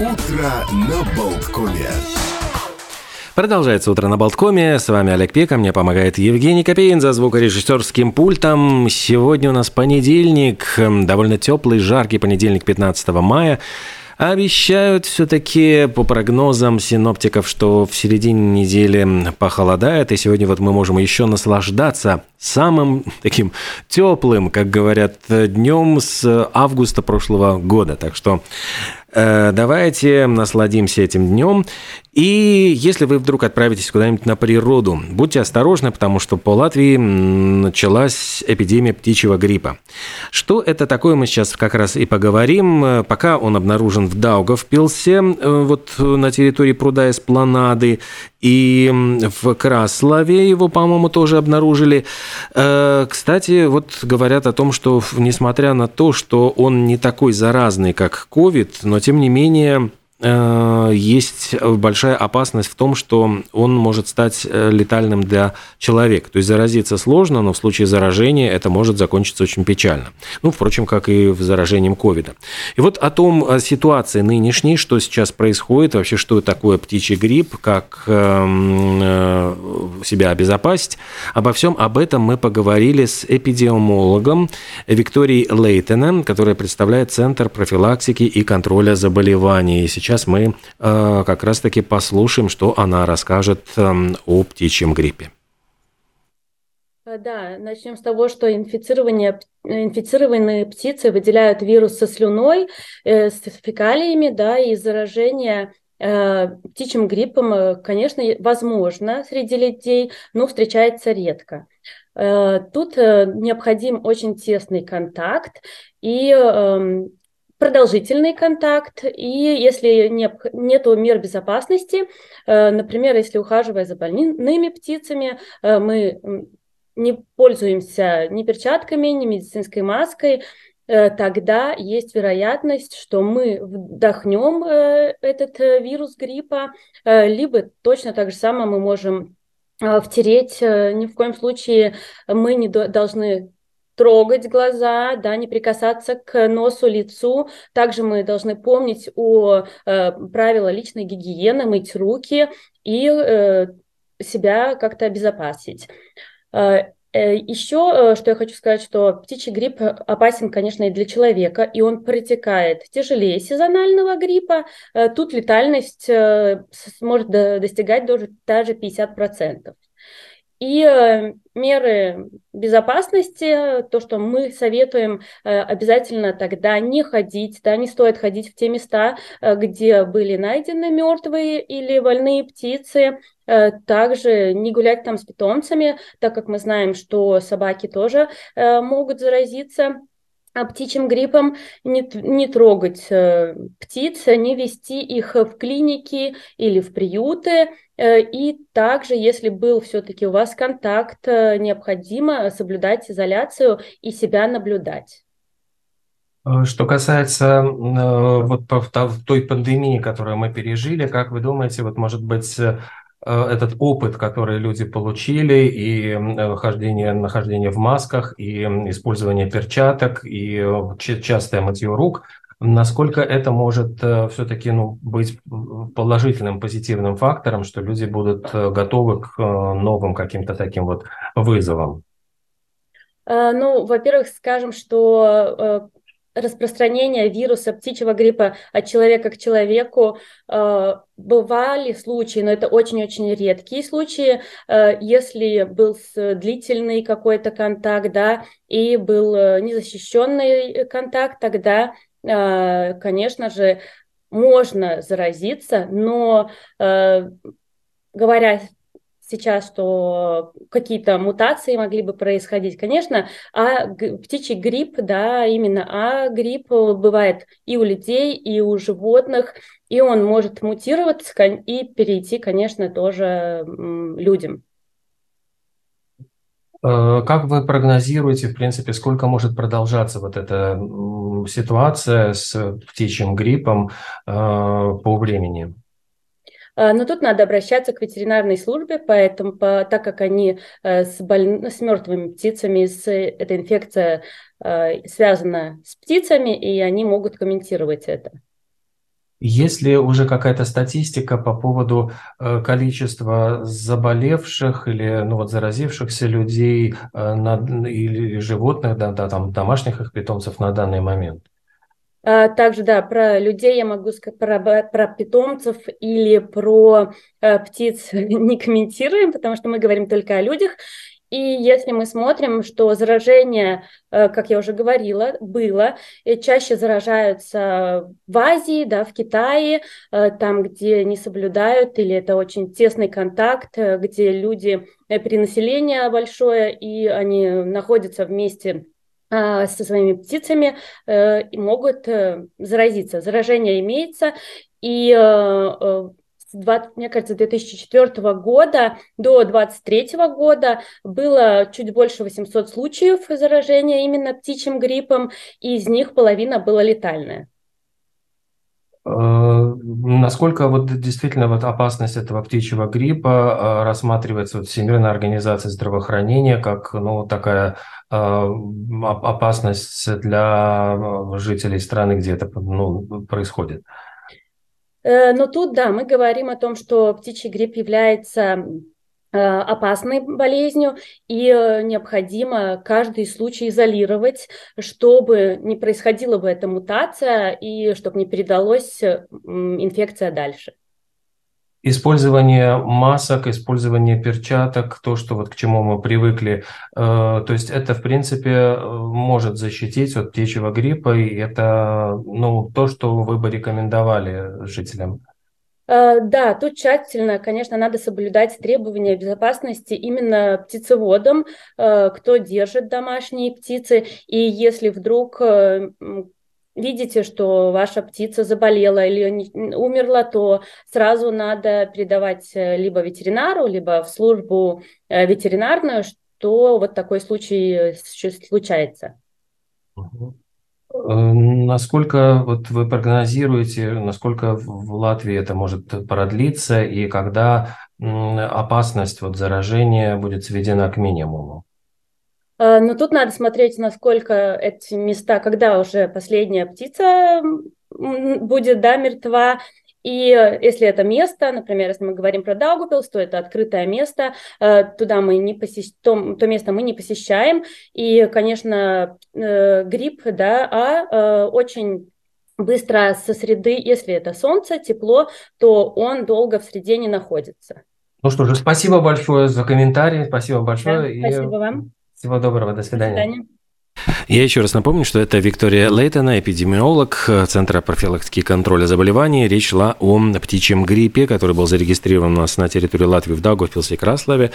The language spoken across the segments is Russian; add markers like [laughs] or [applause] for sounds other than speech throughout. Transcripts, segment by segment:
Утро на Болткоме. Продолжается утро на Болткоме. С вами Олег Пека. Мне помогает Евгений Копейн за звукорежиссерским пультом. Сегодня у нас понедельник. Довольно теплый, жаркий понедельник 15 мая. Обещают все-таки по прогнозам синоптиков, что в середине недели похолодает, и сегодня вот мы можем еще наслаждаться самым таким теплым, как говорят, днем с августа прошлого года. Так что э, давайте насладимся этим днем. И если вы вдруг отправитесь куда-нибудь на природу, будьте осторожны, потому что по Латвии началась эпидемия птичьего гриппа. Что это такое, мы сейчас как раз и поговорим. Пока он обнаружен в Даугавпилсе, э, вот на территории пруда Эспланады, и в Краслове его, по-моему, тоже обнаружили. Э, кстати, вот говорят о том, что несмотря на то, что он не такой заразный, как COVID, но тем не менее есть большая опасность в том, что он может стать э, летальным для человека. То есть заразиться сложно, но в случае заражения это может закончиться очень печально. Ну, впрочем, как и в заражении ковида. И вот о том о ситуации нынешней, что сейчас происходит, вообще что такое птичий грипп, как эм, э, себя обезопасить, обо всем об этом мы поговорили с эпидемиологом Викторией Лейтеном, которая представляет Центр профилактики и контроля заболеваний. Сейчас сейчас мы э, как раз-таки послушаем, что она расскажет эм, о птичьем гриппе. Э, да, начнем с того, что инфицирование, инфицированные птицы выделяют вирус со слюной, э, с фекалиями, да, и заражение э, птичьим гриппом, э, конечно, возможно среди людей, но встречается редко. Э, тут э, необходим очень тесный контакт, и эм, продолжительный контакт, и если не, нет мер безопасности, э, например, если ухаживая за больными птицами, э, мы не пользуемся ни перчатками, ни медицинской маской, э, тогда есть вероятность, что мы вдохнем этот вирус гриппа, либо точно так же самое мы можем втереть. Ни в коем случае мы не должны трогать глаза, да, не прикасаться к носу, лицу. Также мы должны помнить о э, правилах личной гигиены, мыть руки и э, себя как-то обезопасить. Э, э еще, э, что я хочу сказать, что птичий грипп опасен, конечно, и для человека, и он протекает тяжелее сезонального гриппа. Тут летальность может достигать даже, даже 50%. И э, меры безопасности, то, что мы советуем э, обязательно тогда не ходить, да, не стоит ходить в те места, э, где были найдены мертвые или больные птицы, также не гулять там с питомцами, так как мы знаем, что собаки тоже могут заразиться птичьим гриппом, не, не трогать э, птиц, не вести их в клиники или в приюты. Э, и также, если был все-таки у вас контакт, э, необходимо соблюдать изоляцию и себя наблюдать. Что касается э, вот той пандемии, которую мы пережили, как вы думаете, вот может быть Э, этот опыт, который люди получили, и хождение, нахождение в масках, и использование перчаток, и э, частое мытье рук, насколько это может э, все-таки ну, быть положительным, позитивным фактором, что люди будут готовы к новым каким-то таким вот вызовам? Ну, во-первых, скажем, что распространения вируса птичьего гриппа от человека к человеку э, бывали случаи, но это очень-очень редкие случаи, э, если был длительный какой-то контакт, да, и был э, незащищенный контакт, тогда, э, конечно же, можно заразиться, но э, говоря сейчас, что какие-то мутации могли бы происходить, конечно, а птичий грипп, да, именно а грипп бывает и у людей, и у животных, и он может мутироваться и перейти, конечно, тоже людям. Э, как вы прогнозируете, в принципе, сколько может продолжаться вот эта ситуация с птичьим гриппом э, по времени? А, но тут надо обращаться к ветеринарной службе, поэтому, по, так как они э, с, боль... с мертвыми птицами, с, эта инфекция э, связана с птицами, и они могут комментировать это. Есть ли уже какая-то статистика по поводу э, количества заболевших или ну, вот, заразившихся людей э, на, или животных, да, да, там, домашних их питомцев на данный момент? А, также, да, про людей я могу сказать, про, про питомцев или про э, птиц [laughs] не комментируем, потому что мы говорим только о людях. И если мы смотрим, что заражение, э, как я уже говорила, было, и чаще заражаются в Азии, да, в Китае, э, там, где не соблюдают, или это очень тесный контакт, э, где люди, перенаселение большое, и они находятся вместе со своими птицами и могут заразиться. Заражение имеется, и 20, мне кажется, 2004 года до 2023 года было чуть больше 800 случаев заражения именно птичьим гриппом, и из них половина была летальная. Э, насколько вот действительно вот опасность этого птичьего гриппа э, рассматривается вот Всемирной организацией здравоохранения как ну, такая э, опасность для жителей страны, где это ну, происходит? Э, но тут, да, мы говорим о том, что птичий грипп является э, опасной болезнью, и э, необходимо каждый случай изолировать, чтобы не происходила бы эта мутация и чтобы не передалась инфекция дальше. Использование масок, использование перчаток, то, что вот к чему мы привыкли, то есть это, в принципе, может защитить от птичьего гриппа, и это ну, то, что вы бы рекомендовали жителям. Э, да, тут тщательно, конечно, надо соблюдать требования безопасности именно птицеводам, э, кто держит домашние птицы, и если вдруг э, видите, что ваша птица заболела или умерла, то сразу надо передавать э, либо ветеринару, либо в службу э, ветеринарную, что вот такой случай э, случается. Насколько вот вы прогнозируете, насколько в Латвии это может продлиться и когда опасность вот заражения будет сведена к минимуму? А, но тут надо смотреть, насколько эти места, когда уже последняя птица будет, да, мертва, и если это место, например, если мы говорим про Даугупилс, то это открытое место, э, туда мы не посещ... то, то место мы не посещаем. И, конечно, э, грипп, да, а э, очень быстро со среды, если это солнце, тепло, то он долго в среде не находится. Ну что же, спасибо большое за комментарий, спасибо большое. Да, спасибо и... вам. Всего доброго, до свидания. До свидания. Я еще раз напомню, что это Виктория Лейтона, эпидемиолог Центра профилактики и контроля заболеваний. Речь шла о птичьем гриппе, который был зарегистрирован у нас на территории Латвии в Даугавпилсе и Краславе.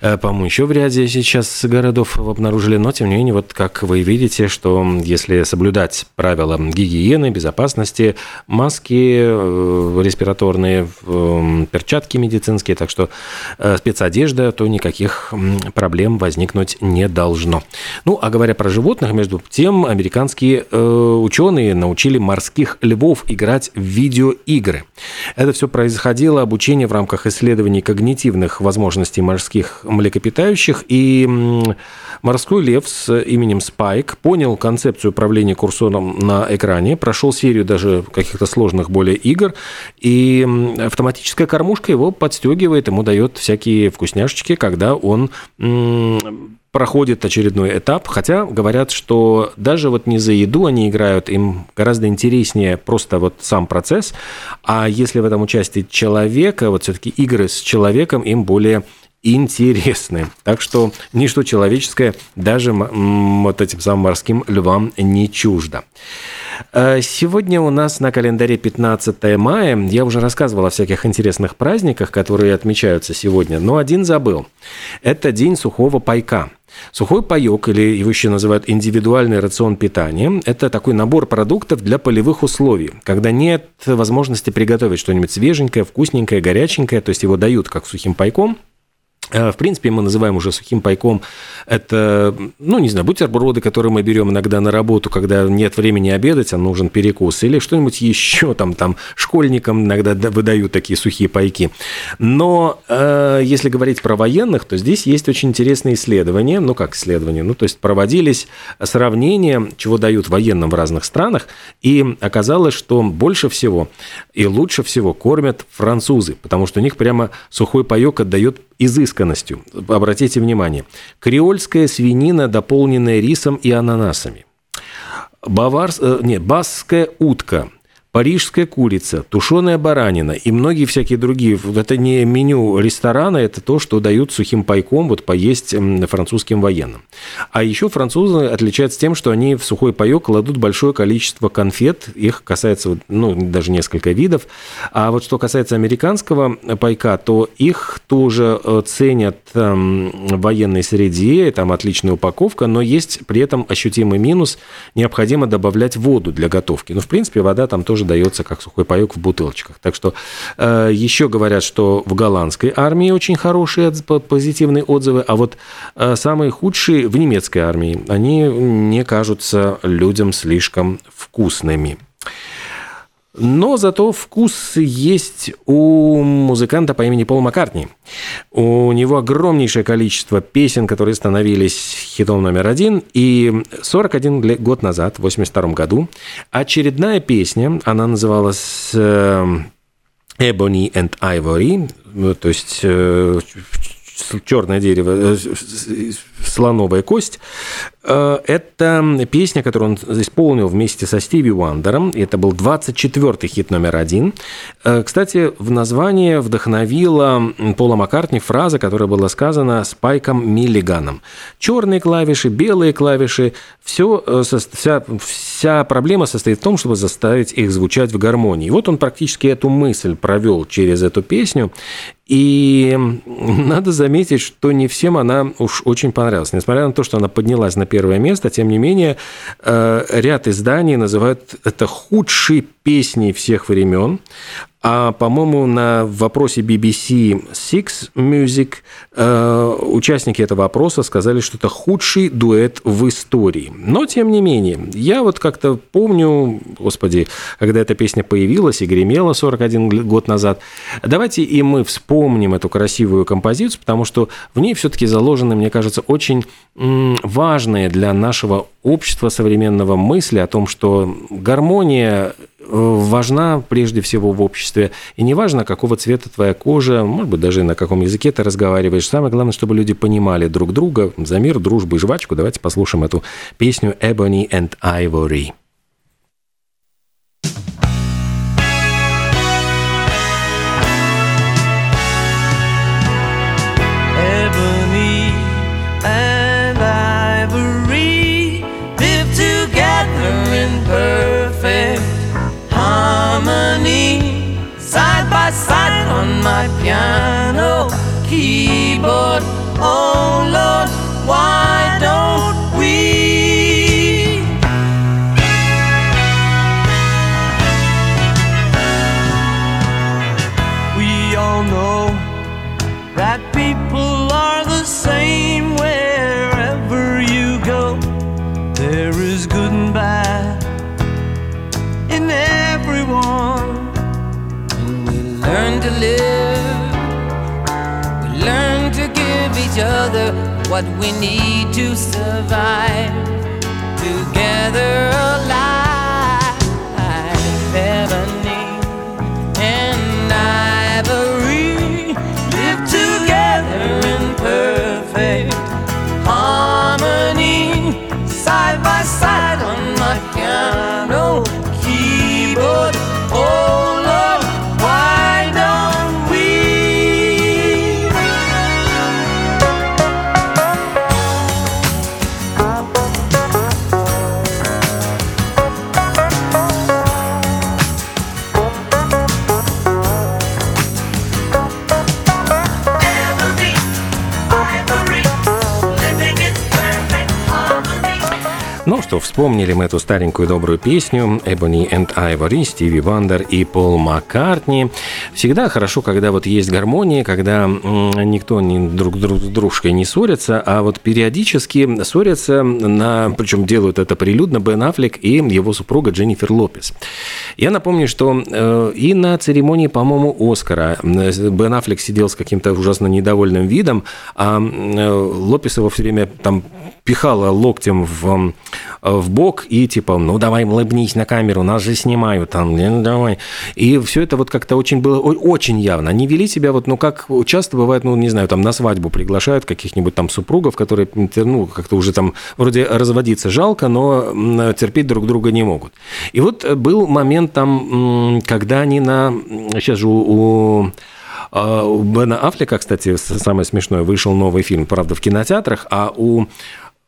Э, по-моему, еще в ряде сейчас городов обнаружили, но тем не менее, вот как вы видите, что если соблюдать правила гигиены, безопасности, маски э, респираторные, перчатки медицинские, так что э, спецодежда, то никаких проблем возникнуть не должно. Ну, а говоря про животных, животных, между тем, американские э, ученые научили морских львов играть в видеоигры. Это все происходило обучение в рамках исследований когнитивных возможностей морских млекопитающих, и морской лев с именем Спайк понял концепцию управления курсором на экране, прошел серию даже каких-то сложных более игр, и автоматическая кормушка его подстегивает, ему дает всякие вкусняшечки, когда он проходит очередной этап, хотя говорят, что даже вот не за еду они играют, им гораздо интереснее просто вот сам процесс, а если в этом участие человека, вот все-таки игры с человеком им более интересны. Так что ничто человеческое даже вот этим самым морским львам не чуждо. Э, сегодня у нас на календаре 15 мая. Я уже рассказывал о всяких интересных праздниках, которые отмечаются сегодня, но один забыл. Это День сухого пайка – Сухой паек, или его еще называют индивидуальный рацион питания, это такой набор продуктов для полевых условий, когда нет возможности приготовить что-нибудь свеженькое, вкусненькое, горяченькое, то есть его дают как сухим пайком, в принципе, мы называем уже сухим пайком. Это, ну, не знаю, бутерброды, которые мы берем иногда на работу, когда нет времени обедать, а нужен перекус, или что-нибудь еще, там, там, школьникам иногда выдают такие сухие пайки. Но э, если говорить про военных, то здесь есть очень интересные исследования, ну, как исследования, ну, то есть проводились сравнения, чего дают военным в разных странах, и оказалось, что больше всего и лучше всего кормят французы, потому что у них прямо сухой паек отдает изысканностью. Обратите внимание. Креольская свинина, дополненная рисом и ананасами. Баварс... Э, нет, басская утка – парижская курица, тушеная баранина и многие всякие другие. Это не меню ресторана, это то, что дают сухим пайком вот поесть французским военным. А еще французы отличаются тем, что они в сухой паек кладут большое количество конфет, их касается ну, даже несколько видов. А вот что касается американского пайка, то их тоже э, ценят в военной среде, там отличная упаковка, но есть при этом ощутимый минус, необходимо добавлять воду для готовки. Ну, в принципе, вода там тоже тоже дается как сухой паек в бутылочках. Так что э, еще говорят, что в голландской армии очень хорошие позитивные отзывы, а вот э, самые худшие в немецкой армии, они не кажутся людям слишком вкусными. Но зато вкус есть у музыканта по имени Пол Маккартни. У него огромнейшее количество песен, которые становились хитом номер один. И 41 год назад, в 82 году, очередная песня, она называлась э, Ebony and Ivory, ну, то есть э, черное дерево, э, слоновая кость. Э, это песня, которую он исполнил вместе со Стиви Уандером. Это был 24-й хит номер один. Э, кстати, в название вдохновила Пола Маккартни фраза, которая была сказана Спайком Миллиганом. Черные клавиши, белые клавиши, все, вся, вся проблема состоит в том, чтобы заставить их звучать в гармонии. И вот он практически эту мысль провел через эту песню. И [laughs] надо заметить, что не всем она уж очень понравилась. Несмотря на то, что она поднялась на первое место, тем не менее, э, ряд изданий называют это худшей песней всех времен. А, по-моему, на вопросе BBC Six Music э, участники этого опроса сказали, что это худший дуэт в истории. Но, тем не менее, я вот как-то помню, господи, когда эта песня появилась и гремела 41 год назад, давайте и мы вспомним эту красивую композицию, потому что в ней все-таки заложены, мне кажется, очень важные для нашего общества современного мысли о том, что гармония важна прежде всего в обществе. И не важно, какого цвета твоя кожа, может быть, даже на каком языке ты разговариваешь. Самое главное, чтобы люди понимали друг друга за мир, дружбу и жвачку. Давайте послушаем эту песню «Ebony and Ivory». My piano keyboard. Oh Lord, learn to give each other what we need to survive together alive. Вспомнили мы эту старенькую добрую песню «Ebony and Ivory» Стиви Вандер и Пол Маккартни. Всегда хорошо, когда вот есть гармония, когда никто не друг, друг с дружкой не ссорится, а вот периодически ссорятся, на, причем делают это прилюдно, Бен Аффлек и его супруга Дженнифер Лопес. Я напомню, что э, и на церемонии, по-моему, Оскара Бен Аффлек сидел с каким-то ужасно недовольным видом, а э, Лопес его все время там пихала локтем в, в бок и типа, ну давай улыбнись на камеру, нас же снимают там, ну, давай. И все это вот как-то очень было, очень явно. Они вели себя вот, ну как часто бывает, ну не знаю, там на свадьбу приглашают каких-нибудь там супругов, которые, ну как-то уже там вроде разводиться жалко, но терпеть друг друга не могут. И вот был момент там, когда они на, сейчас же у, у а, у Бена Аффлека, кстати, самое смешное, вышел новый фильм, правда, в кинотеатрах, а у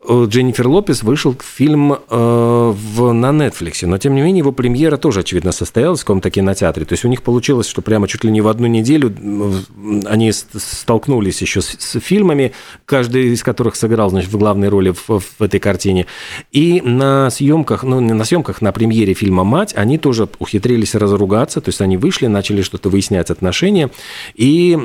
Дженнифер Лопес вышел фильм э, в, на Netflix, но тем не менее его премьера тоже, очевидно, состоялась в каком-то кинотеатре. То есть у них получилось, что прямо чуть ли не в одну неделю они столкнулись еще с, с фильмами, каждый из которых сыграл, значит, в главной роли в, в этой картине. И на съемках, ну не на съемках, на премьере фильма «Мать» они тоже ухитрились разругаться, то есть они вышли, начали что-то выяснять отношения, и,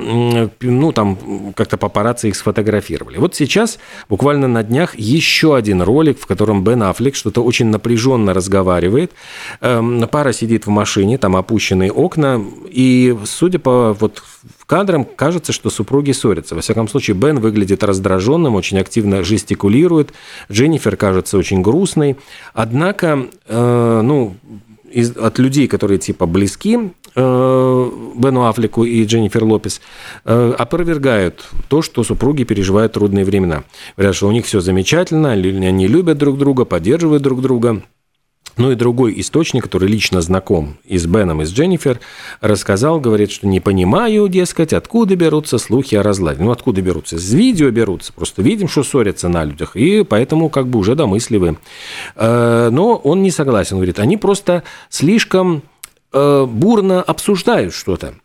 ну, там как-то папарацци их сфотографировали. Вот сейчас, буквально на днях, еще один ролик, в котором Бен Аффлек что-то очень напряженно разговаривает. Эм, пара сидит в машине, там опущенные окна, и судя по вот кадрам, кажется, что супруги ссорятся. Во всяком случае, Бен выглядит раздраженным, очень активно жестикулирует. Дженнифер кажется очень грустной. Однако, э, ну, из, от людей, которые типа близки э, Бену Аффлеку и Дженнифер Лопес, э, опровергают то, что супруги переживают трудные времена. Говорят, что у них все замечательно, они любят друг друга, поддерживают друг друга. Ну и другой источник, который лично знаком и с Беном, и с Дженнифер, рассказал, говорит, что не понимаю, дескать, откуда берутся слухи о разладе. Ну, откуда берутся? Из видео берутся. Просто видим, что ссорятся на людях, и поэтому как бы уже домысливы. Э, но он не согласен, говорит, они просто слишком бурно обсуждают что-то.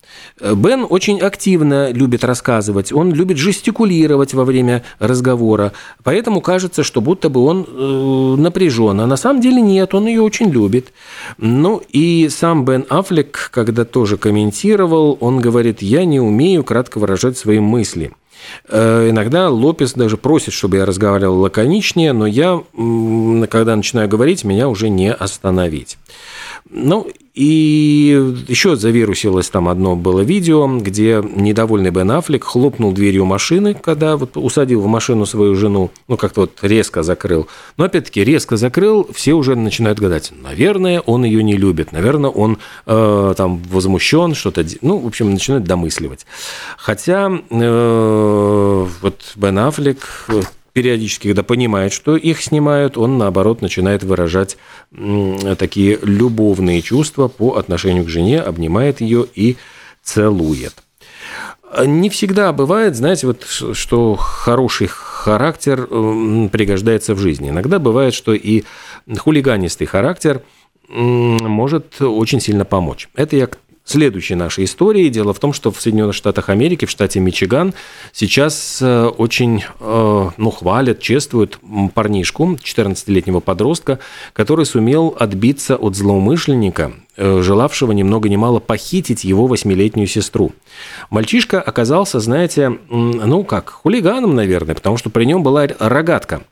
Э, Бен очень активно любит рассказывать, он любит жестикулировать во время разговора, поэтому кажется, что будто бы он э, напряжен, а на самом деле нет, он ее очень любит. Ну и сам Бен Аффлек, когда тоже комментировал, он говорит, я не умею кратко выражать свои мысли. Иногда Лопес даже просит, чтобы я разговаривал лаконичнее, но я, когда начинаю говорить, меня уже не остановить. Ну, и еще завирусилось там одно было видео, где недовольный Бен Аффлек хлопнул дверью машины, когда вот усадил в машину свою жену, ну, как-то вот резко закрыл. Но, опять-таки, резко закрыл, все уже начинают гадать, наверное, он ее не любит, наверное, он э, там возмущен, что-то, ну, в общем, начинают домысливать. Хотя э, вот Бен Аффлек периодически, когда понимает, что их снимают, он, наоборот, начинает выражать такие любовные чувства по отношению к жене, обнимает ее и целует. Не всегда бывает, знаете, вот, что хороший характер пригождается в жизни. Иногда бывает, что и хулиганистый характер может очень сильно помочь. Это я следующей нашей истории. Дело в том, что в Соединенных Штатах Америки, в штате Мичиган, сейчас э, очень э, ну, хвалят, чествуют парнишку, 14-летнего подростка, который сумел отбиться от злоумышленника, Э, желавшего ни много ни мало похитить его восьмилетнюю сестру. Мальчишка оказался, знаете, ну как, хулиганом, наверное, потому что при нем была рогатка.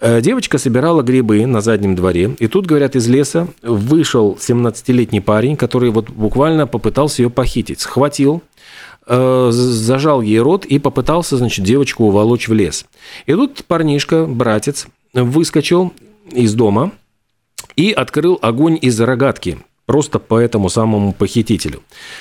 Э, девочка собирала грибы на заднем дворе, и тут, говорят, из леса вышел 17-летний парень, который вот буквально попытался ее похитить. Схватил, э, зажал ей рот и попытался, значит, девочку уволочь в лес. И тут парнишка, братец, выскочил из дома и открыл огонь из рогатки просто по этому самому похитителю.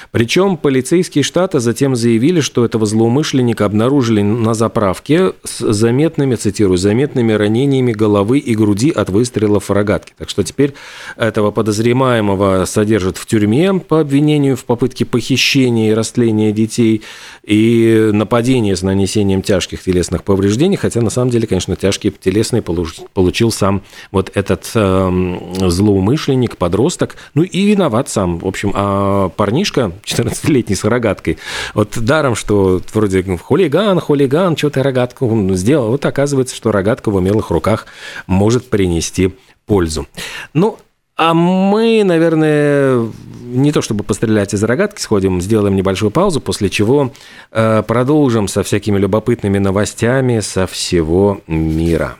Причем полицейские штата затем заявили, что этого злоумышленника обнаружили на заправке с заметными, цитирую, заметными ранениями головы и груди от выстрелов рогатки. Так что теперь этого подозреваемого содержат в тюрьме по обвинению в попытке похищения и растления детей и нападения с нанесением тяжких телесных повреждений, хотя на самом деле, конечно, тяжкие телесные получил сам вот этот э, злоумышленник, подросток, ну и и виноват сам. В общем, а парнишка 14-летний с рогаткой, вот даром, что вроде хулиган, хулиган, что ты рогатку сделал, вот оказывается, что рогатка в умелых руках может принести пользу. Ну, а мы, наверное, не то чтобы пострелять из рогатки, сходим, сделаем небольшую паузу, после чего э, продолжим со всякими любопытными новостями со всего мира.